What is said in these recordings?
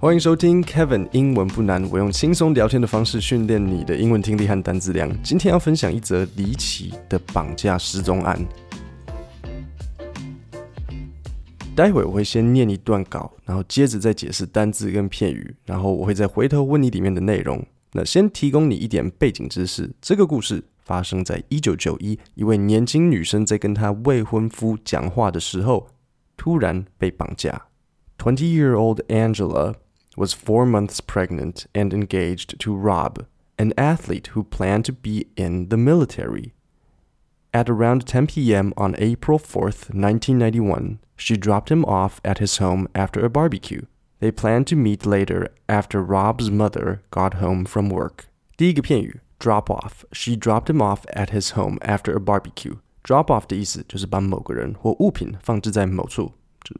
欢迎收听 Kevin 英文不难，我用轻松聊天的方式训练你的英文听力和单字量。今天要分享一则离奇的绑架失踪案。待会我会先念一段稿，然后接着再解释单字跟片语，然后我会再回头问你里面的内容。那先提供你一点背景知识，这个故事发生在一九九一，一位年轻女生在跟她未婚夫讲话的时候，突然被绑架。Twenty-year-old Angela was four months pregnant and engaged to Rob, an athlete who planned to be in the military. At around 10 p.m. on April 4th, 1991, she dropped him off at his home after a barbecue. They planned to meet later after Rob's mother got home from work. 第一个片语 drop off. She dropped him off at his home after a barbecue. Drop off 的意思就是把某个人或物品放置在某处，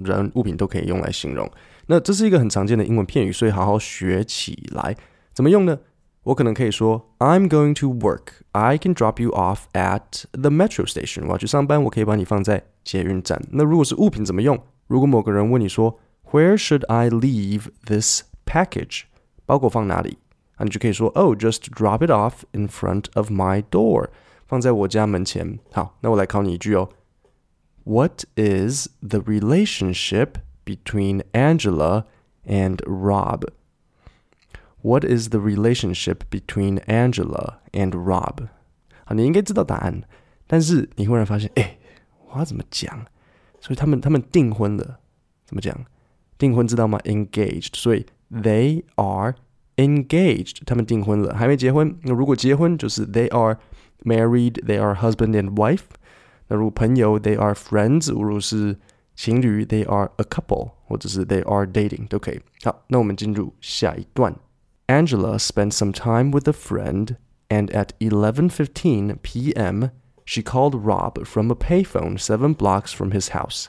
人物品都可以用来形容。那这是一个很常见的英文片语，所以好好学起来。怎么用呢？我可能可以说，I'm going to work. I can drop you off at the metro station. 我要去上班，我可以把你放在捷运站。那如果是物品怎么用？如果某个人问你说，Where should I leave this package？包裹放哪里？啊你就可以说，Oh, just drop it off in front of my door. 放在我家门前。好，那我来考你一句哦。What is the relationship between Angela and Rob. What is the relationship between Angela and Rob? 好，你应该知道答案，但是你忽然发现，哎，我要怎么讲？所以他们他们订婚了，怎么讲？订婚知道吗？Engaged，所以 they are engaged，他们订婚了，还没结婚。那如果结婚，就是 they are married，they are husband and wife。 那如果朋友，they are friends。如果是情侣，they are a couple，或者是 they are dating 都可以。好，那我们进入下一段。Angela spent some time with a friend, and at 11:15 p.m., she called Rob from a payphone seven blocks from his house.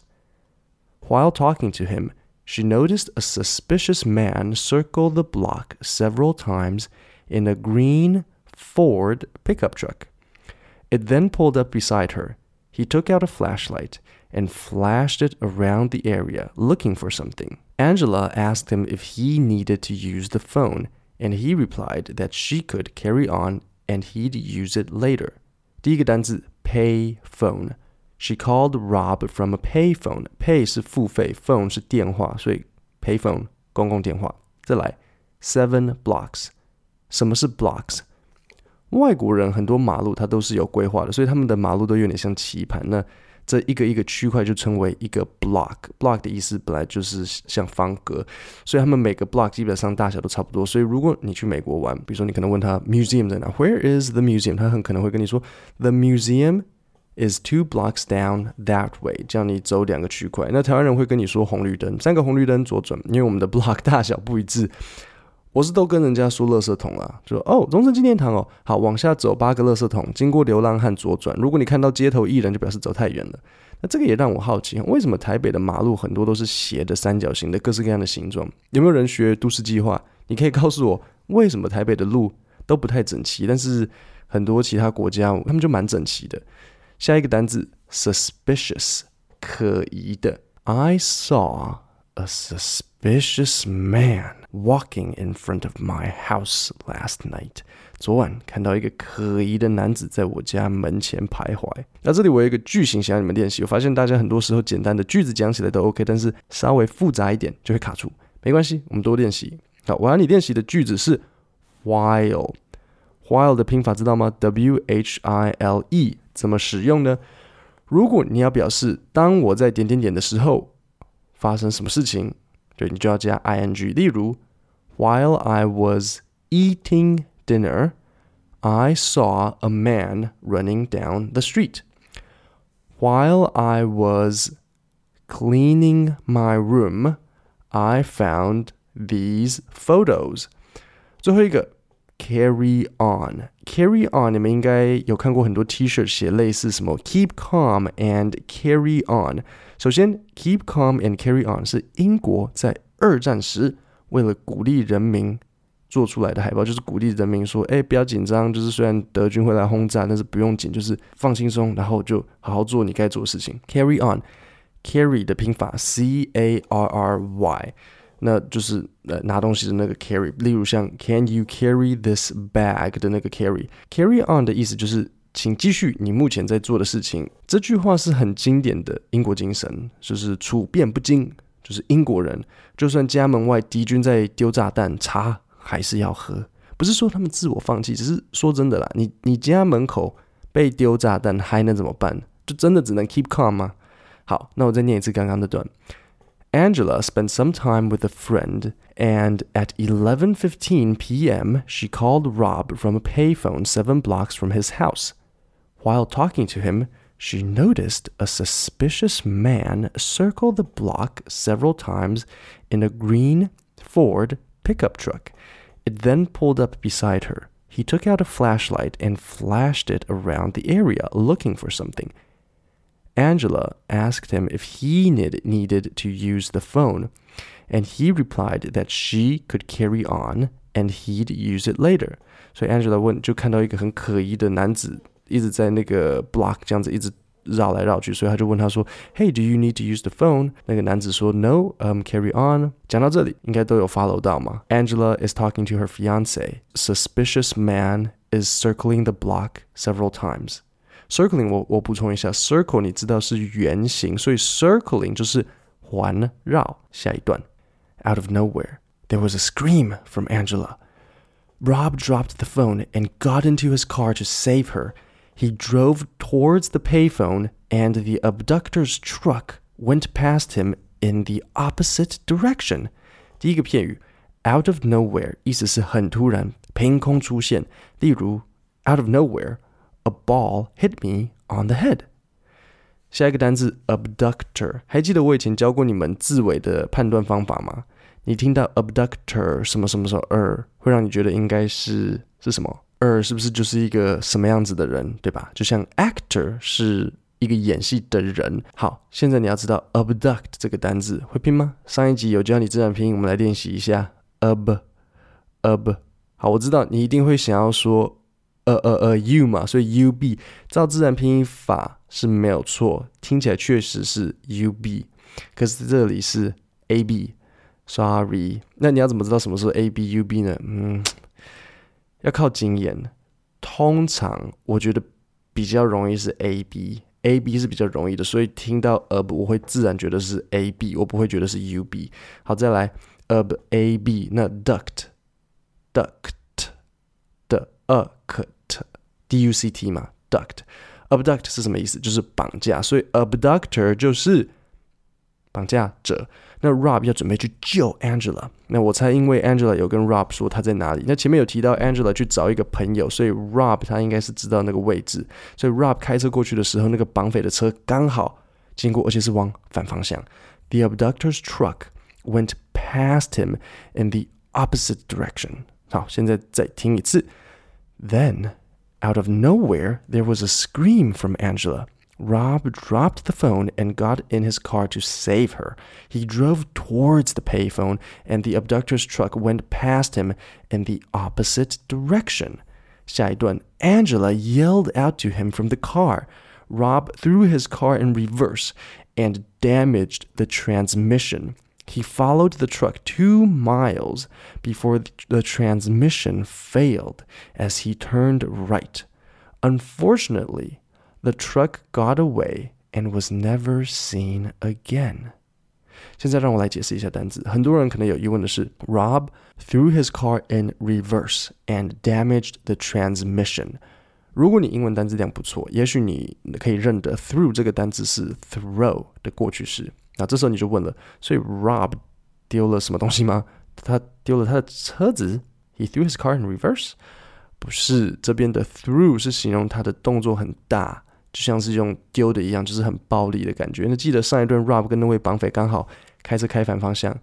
While talking to him, she noticed a suspicious man circle the block several times in a green Ford pickup truck. It then pulled up beside her. He took out a flashlight and flashed it around the area looking for something. Angela asked him if he needed to use the phone, and he replied that she could carry on and he'd use it later. 第一个单字 pay phone. She called Rob from a pay phone. Pay 是付费，phone 是电话，所以 pay phone 公共电话。再来 seven blocks. 什么是 blocks？ 外国人很多马路它都是有规划的，所以他们的马路都有点像棋盘。那这一个一个区块就称为一个 block。block 的意思本来就是像方格，所以他们每个 block 基本上大小都差不多。所以如果你去美国玩，比如说你可能问他 museum 在哪，Where is the museum？他很可能会跟你说 The museum is two blocks down that way，这样你走两个区块。那台湾人会跟你说红绿灯，三个红绿灯左转，因为我们的 block 大小不一致。我是都跟人家说垃圾桶啊，就说哦，中正纪念堂哦，好，往下走八个垃圾桶，经过流浪汉左转。如果你看到街头艺人，就表示走太远了。那这个也让我好奇，为什么台北的马路很多都是斜的、三角形的、各式各样的形状？有没有人学都市计划？你可以告诉我，为什么台北的路都不太整齐，但是很多其他国家他们就蛮整齐的。下一个单字，suspicious，可疑的。I saw a suspicious man。Walking in front of my house last night，昨晚看到一个可疑的男子在我家门前徘徊。那这里我有一个句型想让你们练习。我发现大家很多时候简单的句子讲起来都 OK，但是稍微复杂一点就会卡住。没关系，我们多练习。好，我要你练习的句子是 while。while 的拼法知道吗？W H I L E 怎么使用呢？如果你要表示当我在点点点的时候发生什么事情。对，你就要加 ing。例如，While I was eating dinner, I saw a man running down the street. While I was cleaning my room, I found these photos. 最后一个 ，carry on。carry on，你们应该有看过很多 T 恤写类似什么 keep calm and carry on。首先，keep calm and carry on 是英国在二战时为了鼓励人民做出来的海报，就是鼓励人民说：“哎，不要紧张，就是虽然德军会来轰炸，但是不用紧，就是放轻松，然后就好好做你该做的事情。” Carry on，carry 的拼法 C A R R Y。那就是呃拿东西的那个 carry。例如像 Can you carry this bag 的那个 carry，carry on 的意思就是请继续你目前在做的事情。这句话是很经典的英国精神，就是处变不惊。就是英国人，就算家门外敌军在丢炸弹，茶还是要喝。不是说他们自我放弃，只是说真的啦，你你家门口被丢炸弹还能怎么办？就真的只能 keep calm 吗？好，那我再念一次刚刚的段。Angela spent some time with a friend, and at 11:15 p.m., she called Rob from a payphone seven blocks from his house. While talking to him, she noticed a suspicious man circle the block several times in a green Ford pickup truck. It then pulled up beside her. He took out a flashlight and flashed it around the area looking for something. Angela asked him if he need, needed to use the phone, and he replied that she could carry on and he'd use it later. 所以 Angela 问，就看到一个很可疑的男子。一直在那个 block 这样子一直绕来绕去，所以他就问他说：“Hey, do you need to use the phone？” 那个男子说：“No, um, carry on。”讲到这里，应该都有 follow 到吗？Angela is talking to her fiance. Suspicious man is circling the block several times. Circling 我我补充一下，circle 你知道是圆形，所以 circling 就是环绕。下一段，Out of nowhere, there was a scream from Angela. Rob dropped the phone and got into his car to save her. He drove towards the payphone, and the abductor's truck went past him in the opposite direction. 第一个片语，out of nowhere，意思是很突然，凭空出现。例如，out of A ball hit me on the head。下一个单字，abductor，还记得我以前教过你们字尾的判断方法吗？你听到 abductor 什么什么什么 er，会让你觉得应该是是什么？？er 是不是就是一个什么样子的人，对吧？就像 actor 是一个演戏的人。好，现在你要知道 abduct 这个单字会拼吗？上一集有教你自然拼音，我们来练习一下 ab ab。好，我知道你一定会想要说呃呃呃 u 嘛，所以 ub 照自然拼音法是没有错，听起来确实是 ub，可是这里是 ab。Sorry，那你要怎么知道什么是 ab ub 呢？嗯。要靠经验，通常我觉得比较容易是 A B，A B 是比较容易的，所以听到 ab 我会自然觉得是 A B，我不会觉得是 U B。好，再来 ab A B，那 duct duct 的 duct D U C T 嘛，duct abduct 是什么意思？就是绑架，所以 abductor 就是绑架者。那 Rob 要准备去救 Angela，那我猜因为 Angela 有跟 Rob 说他在哪里。那前面有提到 Angela 去找一个朋友，所以 Rob 他应该是知道那个位置。所以 Rob 开车过去的时候，那个绑匪的车刚好经过，而且是往反方向。The abductor's truck went past him in the opposite direction。好，现在再听一次。Then, out of nowhere, there was a scream from Angela. Rob dropped the phone and got in his car to save her. He drove towards the payphone, and the abductor's truck went past him in the opposite direction. 下一段, Angela yelled out to him from the car. Rob threw his car in reverse and damaged the transmission. He followed the truck two miles before the transmission failed as he turned right. Unfortunately, The truck got away and was never seen again. 现在让我来解释一下单词。很多人可能有疑问的是，Rob threw his car in reverse and damaged the transmission。如果你英文单词量不错，也许你可以认得 through 这个单词是 throw 的过去式。 那这时候你就问了，所以 Rob 丢了什么东西吗？他丢了他的车子？He threw his car in reverse？不是，这边的 through 是形容他的动作很大。就像是用丢的一样，就是很暴力的感觉。那记得上一段 Rob 跟那位绑匪刚好开车开反方向，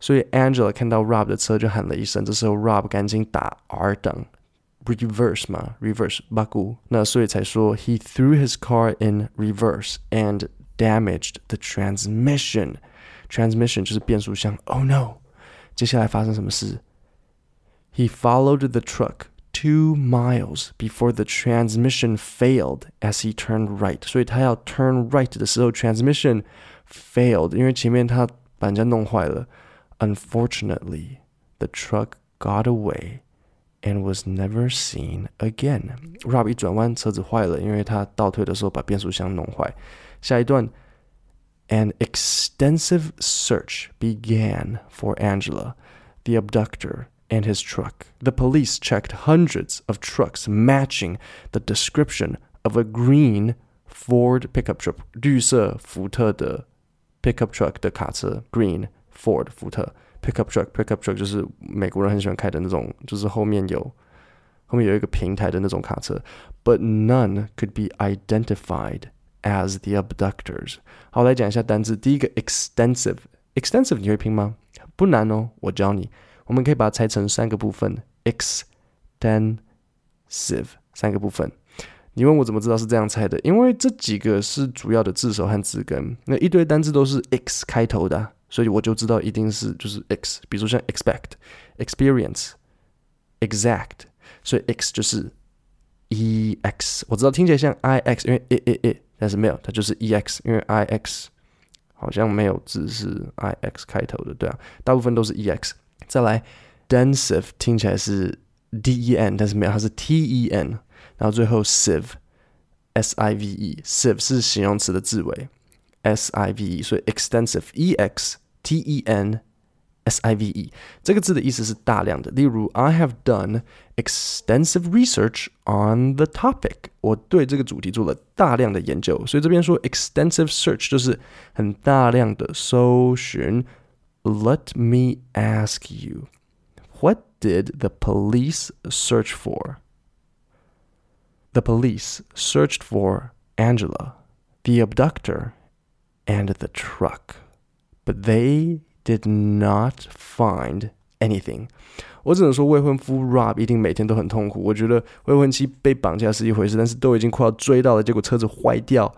所以 Angela 看到 Rob 的车就喊了一声。这时候 Rob 赶紧打 R 档，reverse 嘛，reverse 八股。那所以才说 He threw his car in reverse and damaged the transmission。Transmission 就是变速箱。Oh no！接下来发生什么事？He followed the truck。Two miles before the transmission failed as he turned right，所以他要 turn right 的时候，transmission failed，因为前面他把人家弄坏了。 Unfortunately, the truck got away and was never seen again. Rob 一转弯，车子坏了，因为他倒退的时候把变速箱弄坏。下一段，An extensive search began for Angela, the abductor, and his truck. The police checked hundreds of trucks matching the description of a green Ford pickup truck，绿色福特的 pickup truck 的卡车，green Ford 福特 pickup truck pickup truck 就是美国人很喜欢开的那种，就是后面有后面有一个平台的那种卡车。But none could be identified as the abductors。好，来讲一下单字。第一个 extensive，extensive 你会拼吗？不难哦，我教你。我们可以把它拆成三个部分，extensive 三个部分。你问我怎么知道是这样猜的？因为这几个是主要的字首和字根，那一堆单字都是 x 开头的，所以我就知道一定是就是 x。比如说像 expect、experience、exact，所以 x 就是 ex。我知道听起来像 ix，因为 i i i，但是没有，它就是 ex，因为 ix 好像没有字是 ix 开头的，对啊，大部分都是 ex。再来，densive 听起来是 den，但是没有，它是 ten。然后最后 sieve，s i v e，sieve 是形容词的字尾，s i v e，所以 extensive，e x t e n s i v e，这个字的意思是大量的。例如，I have done extensive research on the topic，我对这个主题做了大量的研究。所以这边说 extensive search 就是很大量的搜寻。Let me ask you, what did the police search for? The police searched for Angela, the abductor, and the truck, But they did not find anything. 我只能说，未婚夫 Rob 一定每天都很痛苦。我觉得未婚妻被绑架是一回事，但是都已经快要追到了，结果车子坏掉。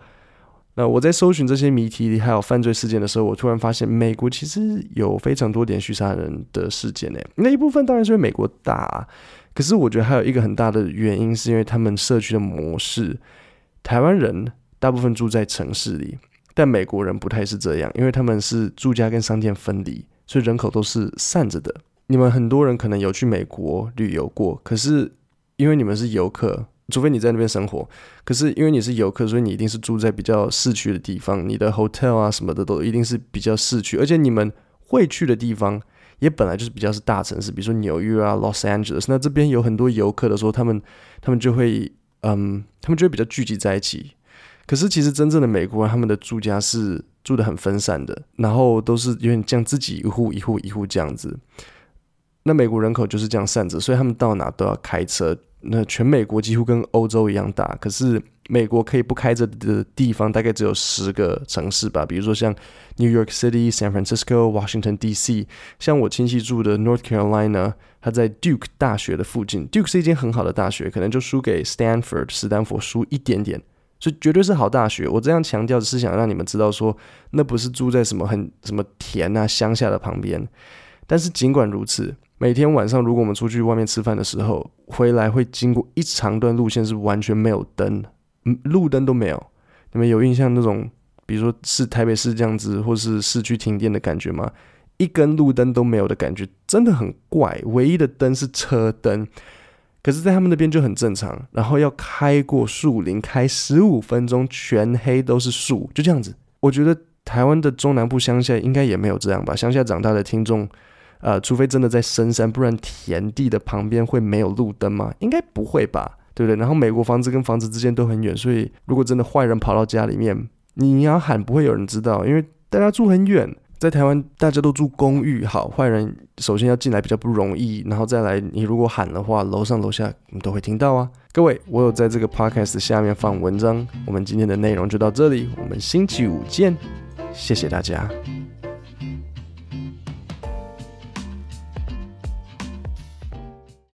那我在搜寻这些谜题还有犯罪事件的时候，我突然发现，美国其实有非常多连续杀人的事件呢。那一部分当然是因为美国大。可是我觉得还有一个很大的原因，是因为他们社区的模式。台湾人大部分住在城市里，但美国人不太是这样，因为他们是住家跟商店分离，所以人口都是散着的。你们很多人可能有去美国旅游过，可是因为你们是游客，除非你在那边生活，可是因为你是游客，所以你一定是住在比较市区的地方，你的 hotel 啊什么的都一定是比较市区，而且你们会去的地方。也本来就是比较是大城市，比如说纽约啊、Los Angeles，那这边有很多游客的时候，他们他们就会，嗯，他们就会比较聚集在一起。可是其实真正的美国人，他们的住家是住得很分散的，然后都是有点像自己一户一户一户这样子。那美国人口就是这样散着，所以他们到哪都要开车。那全美国几乎跟欧洲一样大，可是。美国可以不开着的地方大概只有十个城市吧，比如说像 New York City、San Francisco、Washington D.C.，像我亲戚住的 North Carolina，他在 Duke 大学的附近。Duke 是一间很好的大学，可能就输给 Stanford 斯丹佛输一点点，所以绝对是好大学。我这样强调是想让你们知道说，那不是住在什么很什么田啊乡下的旁边。但是尽管如此，每天晚上如果我们出去外面吃饭的时候，回来会经过一长段路线是完全没有灯。嗯路灯都没有，你们有印象那种，比如说是台北市这样子，或是市区停电的感觉吗？一根路灯都没有的感觉，真的很怪。唯一的灯是车灯，可是，在他们那边就很正常。然后要开过树林，开十五分钟，全黑都是树，就这样子。我觉得台湾的中南部乡下应该也没有这样吧？乡下长大的听众，呃，除非真的在深山，不然田地的旁边会没有路灯吗？应该不会吧？对不对？然后美国房子跟房子之间都很远，所以如果真的坏人跑到家里面，你要喊不会有人知道，因为大家住很远。在台湾大家都住公寓，好，坏人首先要进来比较不容易，然后再来你如果喊的话，楼上楼下你都会听到啊。各位，我有在这个 podcast 下面放文章，我们今天的内容就到这里，我们星期五见，谢谢大家。